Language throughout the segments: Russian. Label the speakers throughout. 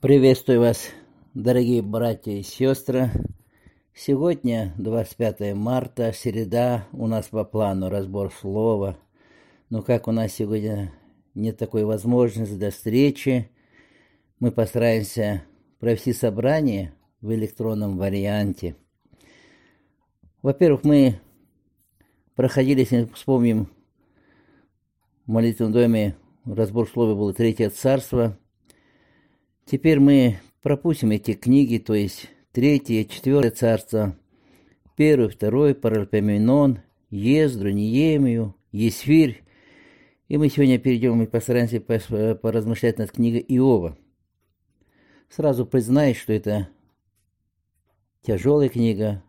Speaker 1: Приветствую вас, дорогие братья и сестры. Сегодня 25 марта, среда, у нас по плану разбор слова. Но как у нас сегодня нет такой возможности до встречи, мы постараемся провести собрание в электронном варианте. Во-первых, мы проходили, если вспомним, в молитвенном доме разбор слова было Третье Царство – Теперь мы пропустим эти книги, то есть Третье, Четвертое царство, Первый, Второй, Паральпоменон, Ездру, Неемию, Есфирь. И мы сегодня перейдем и постараемся поразмышлять над книгой Иова. Сразу признаюсь, что это тяжелая книга,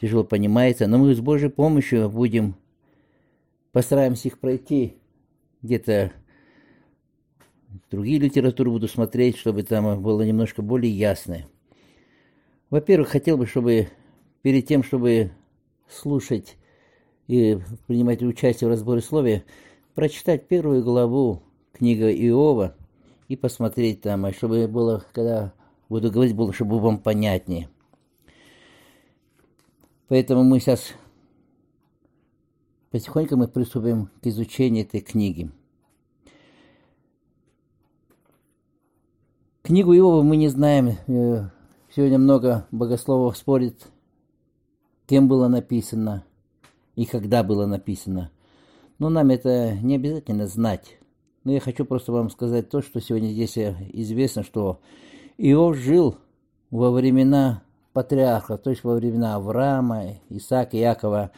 Speaker 1: тяжело понимается, но мы с Божьей помощью будем, постараемся их пройти где-то другие литературы буду смотреть, чтобы там было немножко более ясное. Во-первых, хотел бы, чтобы перед тем, чтобы слушать и принимать участие в разборе слове, прочитать первую главу книги Иова и посмотреть там, чтобы было, когда буду говорить, было, чтобы вам понятнее. Поэтому мы сейчас потихоньку мы приступим к изучению этой книги. Книгу Иова мы не знаем. Э, сегодня много богословов спорит, кем было написано и когда было написано. Но нам это не обязательно знать. Но я хочу просто вам сказать то, что сегодня здесь известно, что Иов жил во времена патриарха, то есть во времена Авраама, Исаака, Якова,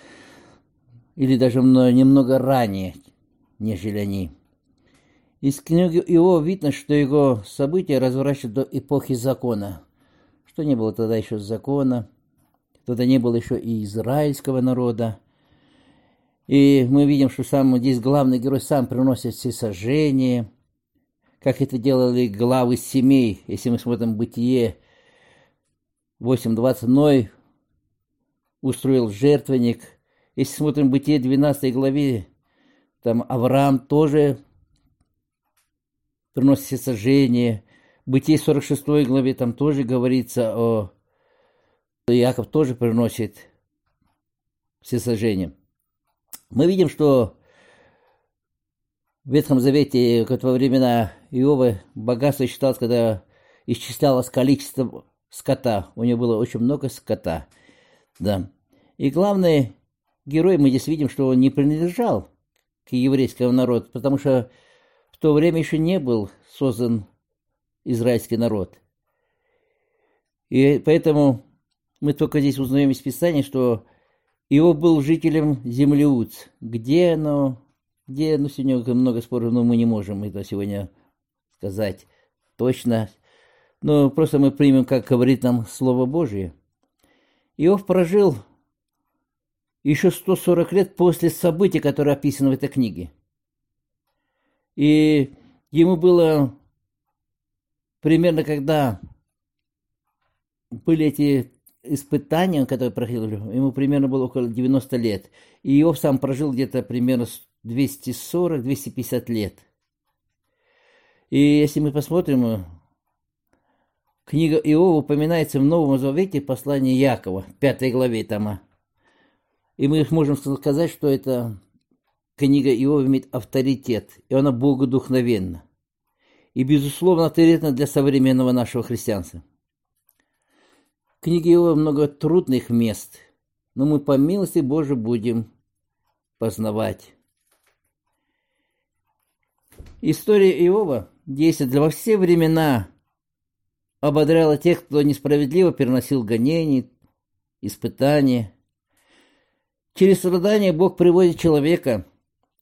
Speaker 1: или даже немного ранее, нежели они. Из книги Иова видно, что его события разворачивают до эпохи закона, что не было тогда еще закона, тогда не было еще и израильского народа. И мы видим, что сам здесь главный герой сам приносит все сожжения, как это делали главы семей. Если мы смотрим Бытие 8.20, Ной устроил жертвенник. Если смотрим Бытие 12 главе, там Авраам тоже приносит все сожжения. Бытие 46 главе там тоже говорится о... Иаков тоже приносит все. Мы видим, что в Ветхом Завете, как во времена Иова, богатство считалось, когда исчислялось количество скота. У него было очень много скота. Да. И главный герой, мы здесь видим, что он не принадлежал к еврейскому народу, потому что в то время еще не был создан израильский народ. И поэтому мы только здесь узнаем из Писания, что его был жителем земли Уц. Где оно, где, ну, сегодня много споров, но мы не можем это сегодня сказать точно. Но просто мы примем, как говорит нам Слово Божие. Иов прожил еще 140 лет после событий, которые описаны в этой книге. И ему было примерно, когда были эти испытания, которые проходил, ему примерно было около 90 лет. И Иов сам прожил где-то примерно 240-250 лет. И если мы посмотрим, книга Иова упоминается в Новом Завете послание Якова, 5 главе там. И мы можем сказать, что это книга Иова имеет авторитет, и она богодухновенна. И, безусловно, авторитетна для современного нашего христианства. В книге Иова много трудных мест, но мы по милости Божией будем познавать. История Иова действует во все времена ободряла тех, кто несправедливо переносил гонения, испытания. Через страдания Бог приводит человека –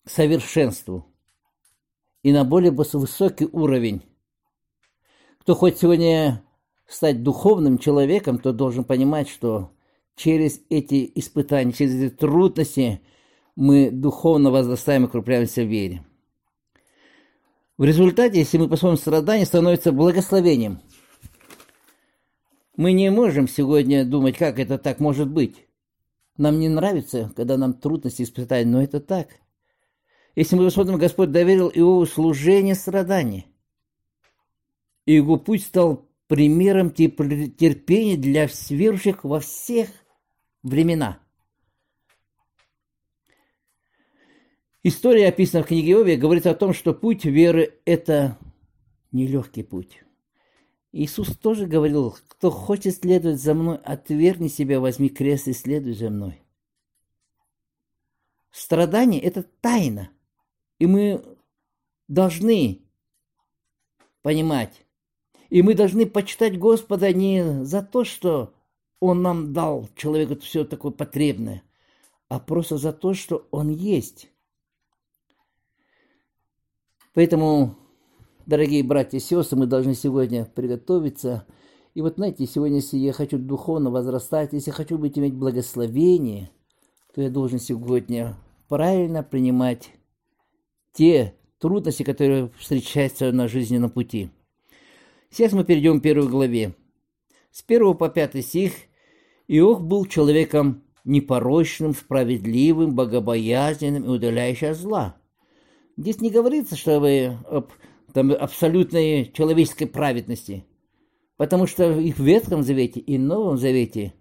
Speaker 1: совершенству и на более высокий уровень. Кто хочет сегодня стать духовным человеком, то должен понимать, что через эти испытания, через эти трудности мы духовно возрастаем и укрепляемся в вере. В результате, если мы посмотрим страдания, становится благословением. Мы не можем сегодня думать, как это так может быть. Нам не нравится, когда нам трудности испытания, но это так – если мы посмотрим, Господь доверил Иову служение страдания. и его путь стал примером терпения для верующих во всех времена. История, описанная в книге Иовия, говорит о том, что путь веры – это нелегкий путь. Иисус тоже говорил, кто хочет следовать за мной, отвергни себя, возьми крест и следуй за мной. Страдание – это тайна, и мы должны понимать, и мы должны почитать Господа не за то, что Он нам дал человеку все такое потребное, а просто за то, что Он есть. Поэтому Дорогие братья и сестры, мы должны сегодня приготовиться. И вот знаете, сегодня, если я хочу духовно возрастать, если хочу быть иметь благословение, то я должен сегодня правильно принимать те трудности, которые встречаются на жизненном пути. Сейчас мы перейдем к первой главе. С 1 по 5 стих Иов был человеком непорочным, справедливым, богобоязненным и удаляющим от зла. Здесь не говорится, что вы об там, абсолютной человеческой праведности. Потому что и в Ветхом Завете, и в Новом Завете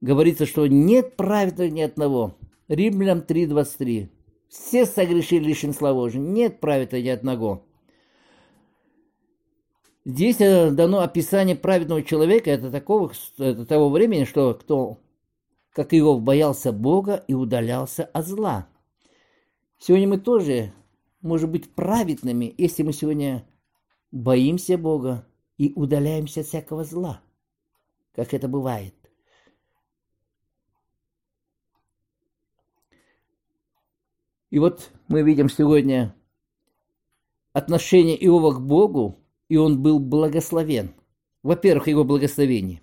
Speaker 1: говорится, что нет праведного ни одного. Римлянам 3.23. Все согрешили лишен слова Божьего. Нет праведного ни одного. Здесь э, дано описание праведного человека, это, такого, это того времени, что кто, как его боялся Бога и удалялся от зла. Сегодня мы тоже может быть праведными, если мы сегодня боимся Бога и удаляемся от всякого зла, как это бывает. И вот мы видим сегодня отношение Иова к Богу, и он был благословен. Во-первых, его благословение.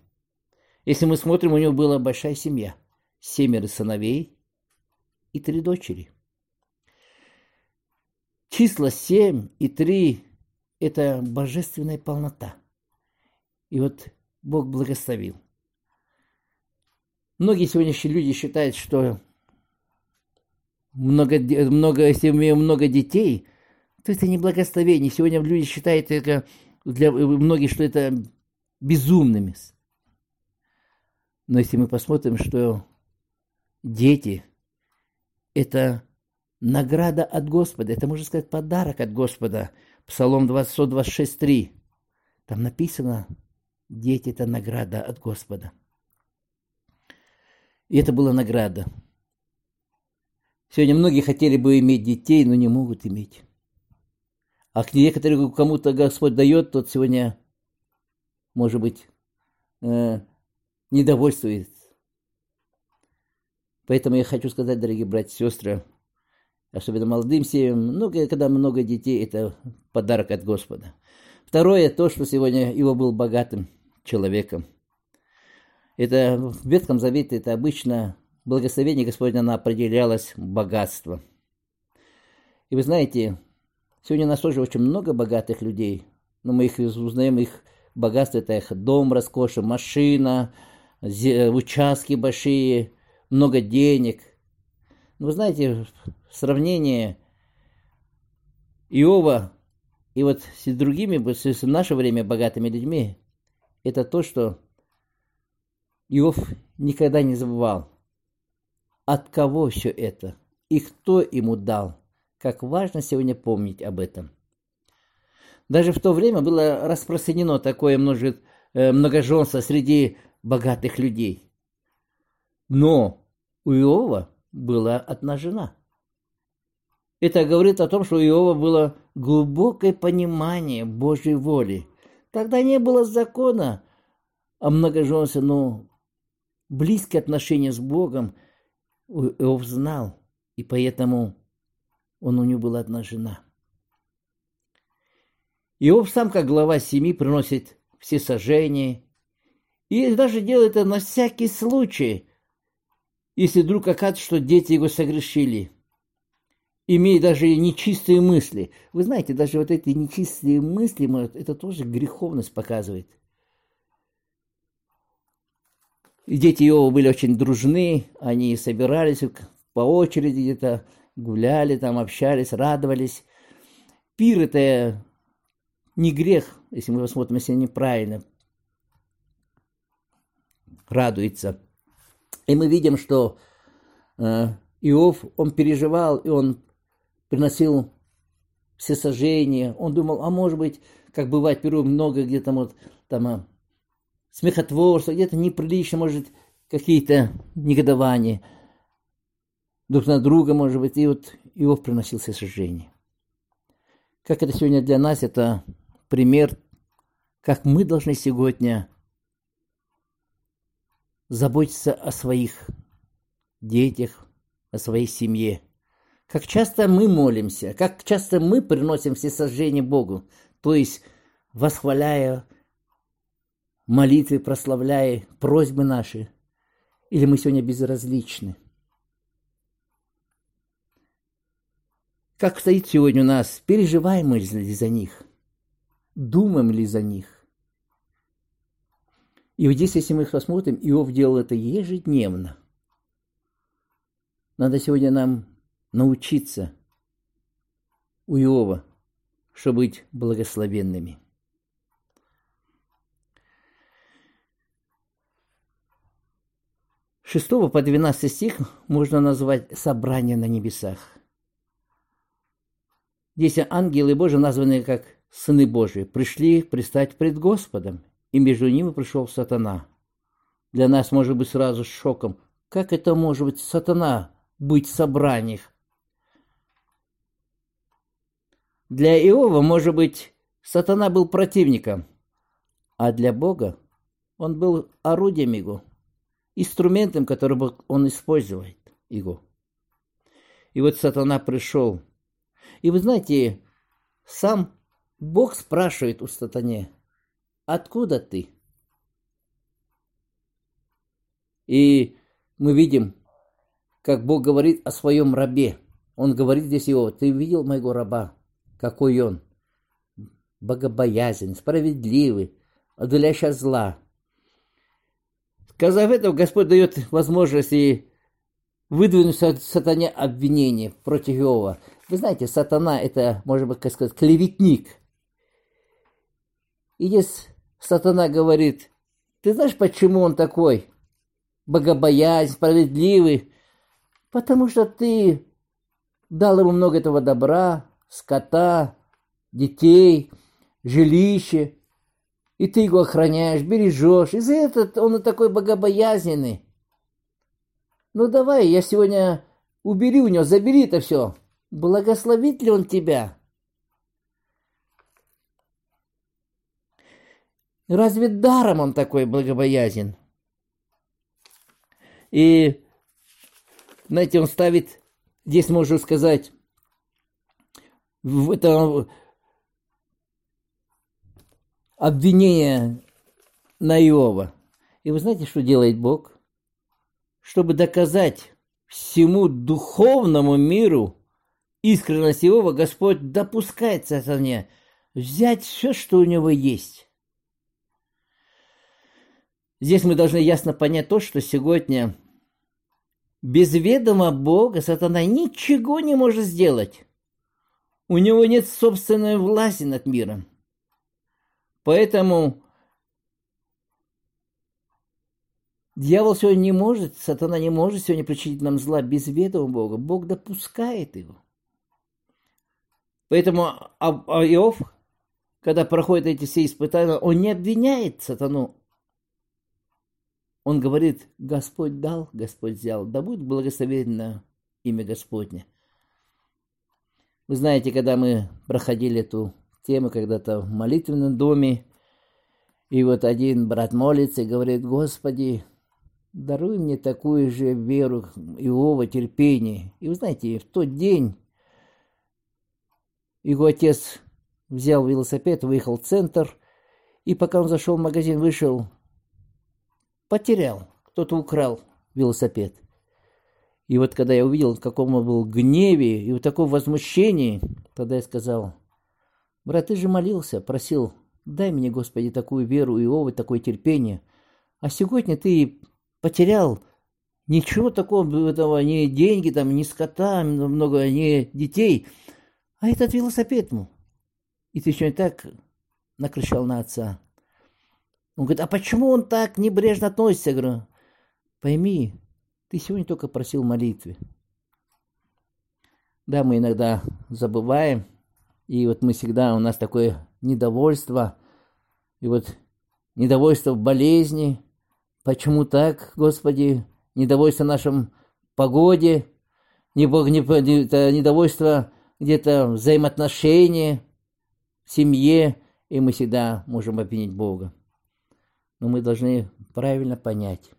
Speaker 1: Если мы смотрим, у него была большая семья. Семеро сыновей и три дочери – Числа 7 и 3 – это божественная полнота. И вот Бог благословил. Многие сегодняшние люди считают, что много, много, имеем много детей, то это не благословение. Сегодня люди считают это для многих, что это безумными. Но если мы посмотрим, что дети – это награда от Господа. Это, можно сказать, подарок от Господа. Псалом 126.3. Там написано, дети – это награда от Господа. И это была награда. Сегодня многие хотели бы иметь детей, но не могут иметь. А некоторые кому-то Господь дает, тот сегодня, может быть, э, недовольствует. Поэтому я хочу сказать, дорогие братья и сестры, особенно молодым семьям, ну, когда много детей, это подарок от Господа. Второе, то, что сегодня его был богатым человеком. Это в Ветхом Завете, это обычно благословение Господня, оно определялось богатство. И вы знаете, сегодня у нас тоже очень много богатых людей, но мы их узнаем, их богатство, это их дом роскоши, машина, участки большие, много денег. Но вы знаете, сравнение Иова и вот с другими, с наше время богатыми людьми, это то, что Иов никогда не забывал, от кого все это и кто ему дал. Как важно сегодня помнить об этом. Даже в то время было распространено такое множество, э, многоженство среди богатых людей. Но у Иова была одна жена – это говорит о том, что у Иова было глубокое понимание Божьей воли. Тогда не было закона о многоженстве, но близкие отношения с Богом Иов знал, и поэтому он у него была одна жена. Иов сам, как глава семьи, приносит все сожжения, и даже делает это на всякий случай, если вдруг оказывается, что дети его согрешили – имея даже нечистые мысли. Вы знаете, даже вот эти нечистые мысли, это тоже греховность показывает. И дети Иова были очень дружны, они собирались по очереди где-то, гуляли там, общались, радовались. Пир это не грех, если мы посмотрим, если неправильно радуется. И мы видим, что э, Иов, он переживал, и он приносил все сожжения. Он думал, а может быть, как бывает, перу много где-то вот там смехотворства, где-то неприлично, может, какие-то негодования друг на друга, может быть, и вот Иов приносил все сожжения. Как это сегодня для нас, это пример, как мы должны сегодня заботиться о своих детях, о своей семье. Как часто мы молимся, как часто мы приносим все сожжения Богу, то есть восхваляя молитвы, прославляя просьбы наши, или мы сегодня безразличны – Как стоит сегодня у нас? Переживаем ли за них? Думаем ли за них? И вот здесь, если мы их посмотрим, Иов делал это ежедневно. Надо сегодня нам научиться у Иова, чтобы быть благословенными. Шестого по 12 стих можно назвать «собрание на небесах». Здесь ангелы Божии, названные как сыны Божии, пришли пристать пред Господом, и между ними пришел сатана. Для нас может быть сразу шоком. Как это может быть сатана быть в собраниях? Для Иова, может быть, сатана был противником, а для Бога он был орудием его, инструментом, который он использует его. И вот сатана пришел и вы знаете, сам Бог спрашивает у сатане, откуда ты? И мы видим, как Бог говорит о своем рабе. Он говорит здесь его, ты видел моего раба, какой он? Богобоязнен, справедливый, удаляющий зла. Сказав это, Господь дает возможность и выдвинуть сатане обвинение против Иова. Вы знаете, сатана это, может быть, как сказать, клеветник. И здесь сатана говорит, ты знаешь, почему он такой богобоязнь, справедливый? Потому что ты дал ему много этого добра, скота, детей, жилище, и ты его охраняешь, бережешь. И за это он и такой богобоязненный. Ну давай, я сегодня убери у него, забери это все. Благословит ли он тебя? Разве даром он такой благобоязен? И, знаете, он ставит, здесь можно сказать, в это обвинение на Иова. И вы знаете, что делает Бог? Чтобы доказать всему духовному миру, искренность Иова Господь допускает сатане взять все, что у него есть. Здесь мы должны ясно понять то, что сегодня без ведома Бога сатана ничего не может сделать. У него нет собственной власти над миром. Поэтому дьявол сегодня не может, сатана не может сегодня причинить нам зла без ведома Бога. Бог допускает его. Поэтому а, а Иов, когда проходит эти все испытания, он не обвиняет сатану. Он говорит, Господь дал, Господь взял, да будет благословенно имя Господне. Вы знаете, когда мы проходили эту тему когда-то в молитвенном доме, и вот один брат молится и говорит, Господи, даруй мне такую же веру Иова, терпение. И вы знаете, в тот день его отец взял велосипед, выехал в центр, и пока он зашел в магазин, вышел, потерял, кто-то украл велосипед. И вот когда я увидел, в каком он был гневе и в таком возмущении, тогда я сказал, брат, ты же молился, просил, дай мне, Господи, такую веру и Иова, такое терпение. А сегодня ты потерял ничего такого, этого, ни деньги, там, ни скота, много, ни детей – а этот велосипед, ну. И ты еще так накричал на отца. Он говорит, а почему он так небрежно относится? Я говорю, пойми, ты сегодня только просил молитвы. Да, мы иногда забываем, и вот мы всегда, у нас такое недовольство, и вот недовольство в болезни. Почему так, Господи? Недовольство нашем погоде, недовольство где-то взаимоотношения в семье, и мы всегда можем обвинить Бога. Но мы должны правильно понять,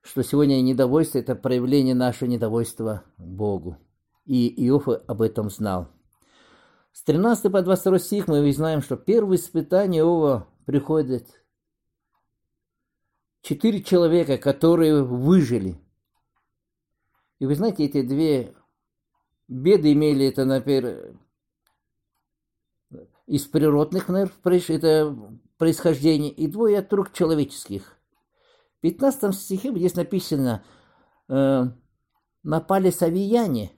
Speaker 1: что сегодня недовольство – это проявление нашего недовольства Богу. И Иов об этом знал. С 13 по 22 стих мы знаем, что первое испытание Иова приходит четыре человека, которые выжили. И вы знаете, эти две беды имели это, например, из природных наверное, это происхождение, и двое от рук человеческих. В 15 стихе здесь написано, э, напали савияне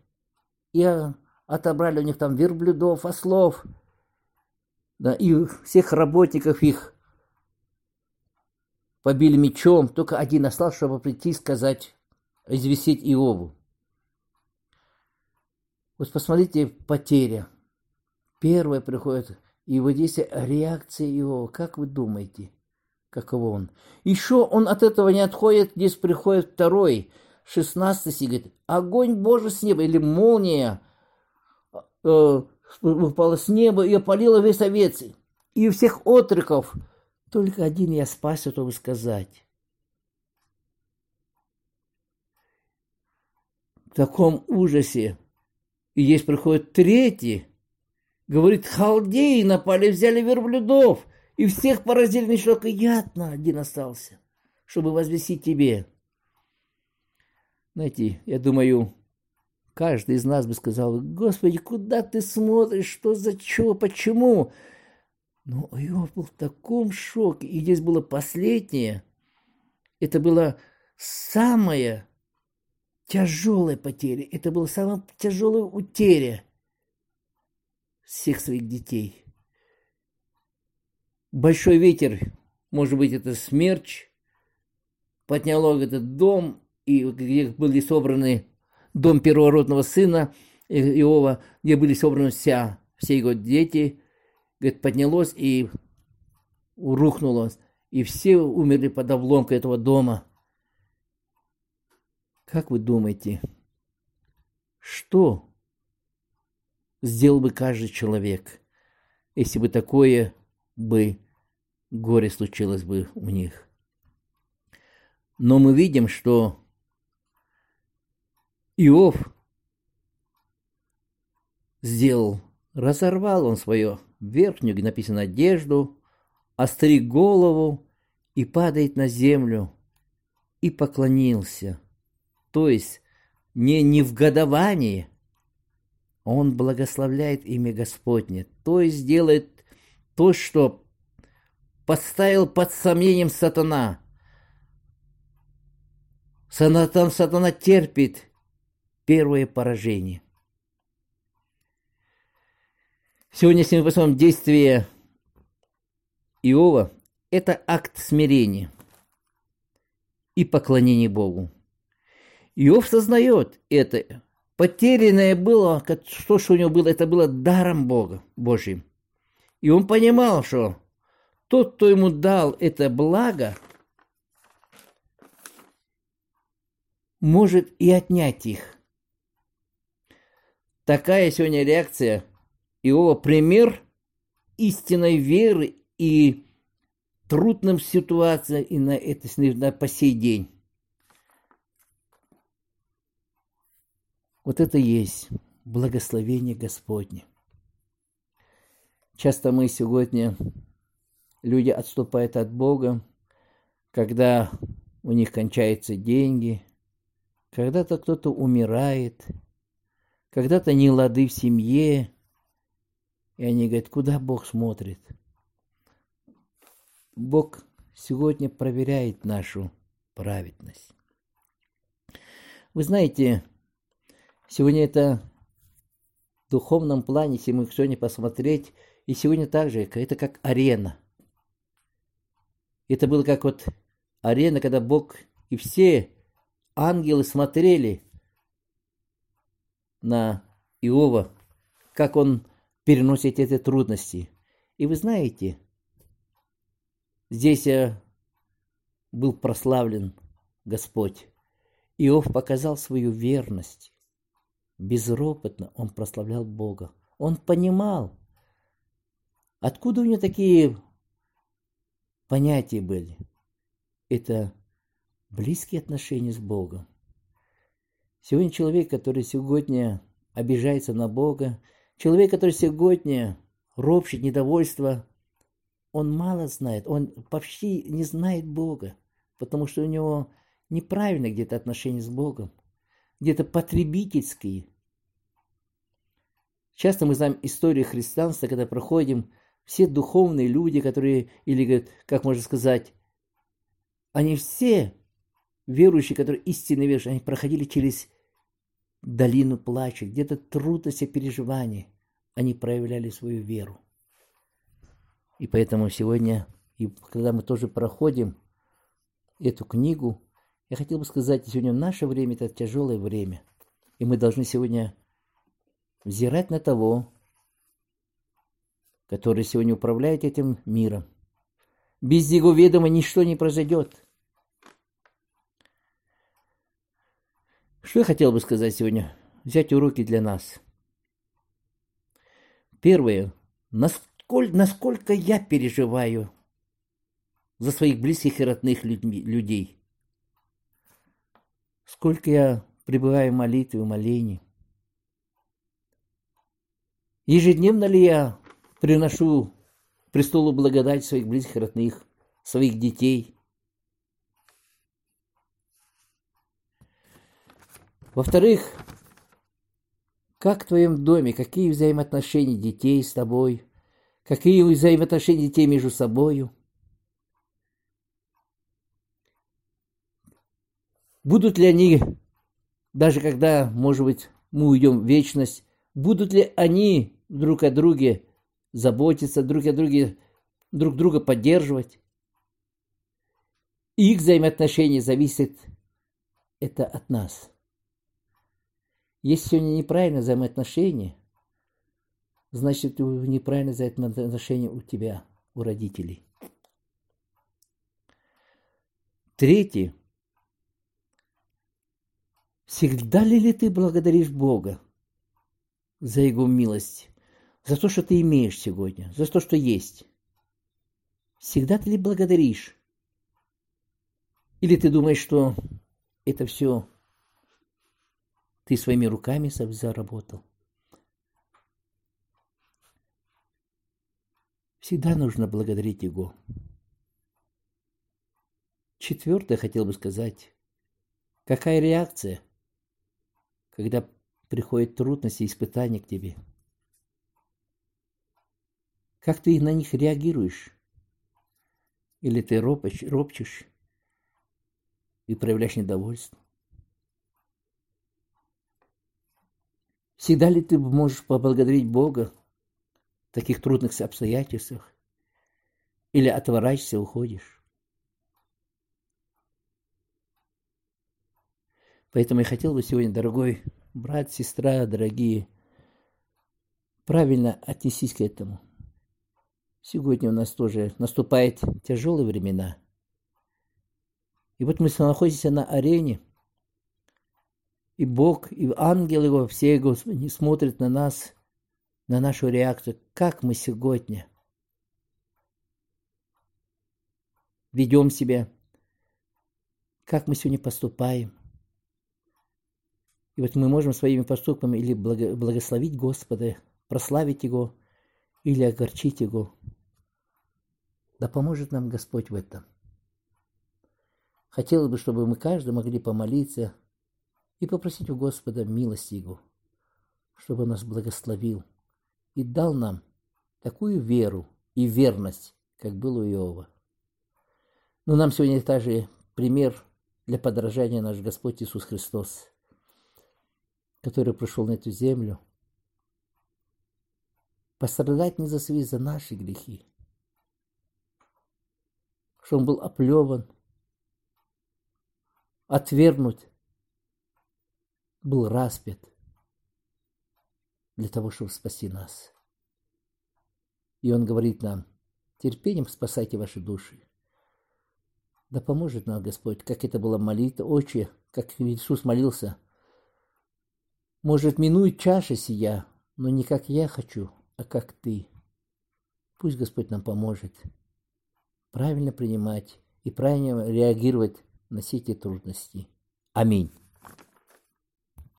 Speaker 1: и отобрали у них там верблюдов, ослов, да, и всех работников их побили мечом, только один остался, чтобы прийти и сказать, известить Иову. Вот посмотрите, потеря. Первая приходит, и вот здесь реакция Иова. Как вы думаете? каково он. Еще он от этого не отходит, здесь приходит второй, 16 стих, говорит, огонь Божий с неба, или молния э, упала с неба и опалила весь овец. И всех отроков только один я спасся, чтобы сказать. В таком ужасе. И здесь приходит третий, говорит, халдеи напали, взяли верблюдов – и всех поразили лишь только я один остался, чтобы возвестить тебе. Знаете, я думаю, каждый из нас бы сказал, Господи, куда ты смотришь, что за чего, почему? Но Иов был в таком шоке. И здесь было последнее. Это была самая тяжелая потеря. Это была самая тяжелая утеря всех своих детей большой ветер, может быть, это смерч, подняло этот дом, и где были собраны дом первородного сына Иова, где были собраны вся, все его дети, говорит, поднялось и рухнуло, и все умерли под обломкой этого дома. Как вы думаете, что сделал бы каждый человек, если бы такое бы горе случилось бы у них. Но мы видим, что Иов сделал, разорвал он свою верхнюю, где написано, одежду, остриг голову и падает на землю и поклонился. То есть не, не в годовании, он благословляет имя Господне, то есть делает то, что поставил под сомнением сатана. Сатан, сатана терпит первое поражение. Сегодня, мы посмотрим действие Иова, это акт смирения и поклонения Богу. Иов сознает это. Потерянное было, что, что у него было, это было даром Бога, Божьим. И он понимал, что тот, кто ему дал это благо, может и отнять их. Такая сегодня реакция Иова пример истинной веры и трудным ситуациям и на это на по сей день. Вот это есть благословение Господне. Часто мы сегодня люди отступают от Бога, когда у них кончаются деньги, когда-то кто-то умирает, когда-то не лады в семье, и они говорят, куда Бог смотрит? Бог сегодня проверяет нашу праведность. Вы знаете, сегодня это в духовном плане, если мы сегодня посмотреть, И сегодня также это как арена. Это было как вот арена, когда Бог и все ангелы смотрели на Иова, как он переносит эти трудности. И вы знаете, здесь был прославлен Господь. Иов показал свою верность. Безропотно он прославлял Бога. Он понимал, откуда у него такие понятия были. Это близкие отношения с Богом. Сегодня человек, который сегодня обижается на Бога, человек, который сегодня ропщет недовольство, он мало знает, он почти не знает Бога, потому что у него неправильно где-то отношения с Богом, где-то потребительские. Часто мы знаем историю христианства, когда проходим все духовные люди, которые, или, как можно сказать, они все верующие, которые истинно верующие, они проходили через долину плача, где-то трудности, переживания, они проявляли свою веру. И поэтому сегодня, и когда мы тоже проходим эту книгу, я хотел бы сказать, сегодня наше время – это тяжелое время. И мы должны сегодня взирать на того, который сегодня управляет этим миром. Без его ведома ничто не произойдет. Что я хотел бы сказать сегодня? Взять уроки для нас. Первое. Насколько, насколько я переживаю за своих близких и родных людей. Сколько я пребываю в молитве, в молении. Ежедневно ли я приношу престолу благодать своих близких и родных, своих детей – Во-вторых, как в твоем доме, какие взаимоотношения детей с тобой, какие взаимоотношения детей между собою. Будут ли они, даже когда, может быть, мы уйдем в вечность, будут ли они друг о друге заботиться, друг о друге, друг друга поддерживать? их взаимоотношения зависят это от нас – если сегодня неправильное взаимоотношение, значит, неправильное взаимоотношение у тебя, у родителей. Третье. Всегда ли, ли ты благодаришь Бога за Его милость, за то, что ты имеешь сегодня, за то, что есть? Всегда ты ли благодаришь? Или ты думаешь, что это все ты своими руками заработал. Всегда нужно благодарить Его. Четвертое хотел бы сказать. Какая реакция, когда приходят трудности и испытания к тебе? Как ты на них реагируешь? Или ты ропочь, ропчешь и проявляешь недовольство? Всегда ли ты можешь поблагодарить Бога в таких трудных обстоятельствах? Или отворачиваешься, уходишь? Поэтому я хотел бы сегодня, дорогой брат, сестра, дорогие, правильно отнестись к этому. Сегодня у нас тоже наступают тяжелые времена. И вот мы находимся на арене – и Бог, и ангел его, все не смотрят на нас, на нашу реакцию, как мы сегодня ведем себя, как мы сегодня поступаем. И вот мы можем своими поступками или благословить Господа, прославить Его, или огорчить Его. Да поможет нам Господь в этом. Хотелось бы, чтобы мы каждый могли помолиться и попросить у Господа милости Его, чтобы Он нас благословил и дал нам такую веру и верность, как был у Иова. Но нам сегодня также пример для подражания наш Господь Иисус Христос, который пришел на эту землю, пострадать не за свои, за наши грехи. Что он был оплеван, отвергнут, был распят для того, чтобы спасти нас. И он говорит нам, терпением спасайте ваши души. Да поможет нам Господь, как это была молитва, Отче, как Иисус молился. Может, минует чаша сия, но не как я хочу, а как ты. Пусть Господь нам поможет правильно принимать и правильно реагировать на все эти трудности. Аминь.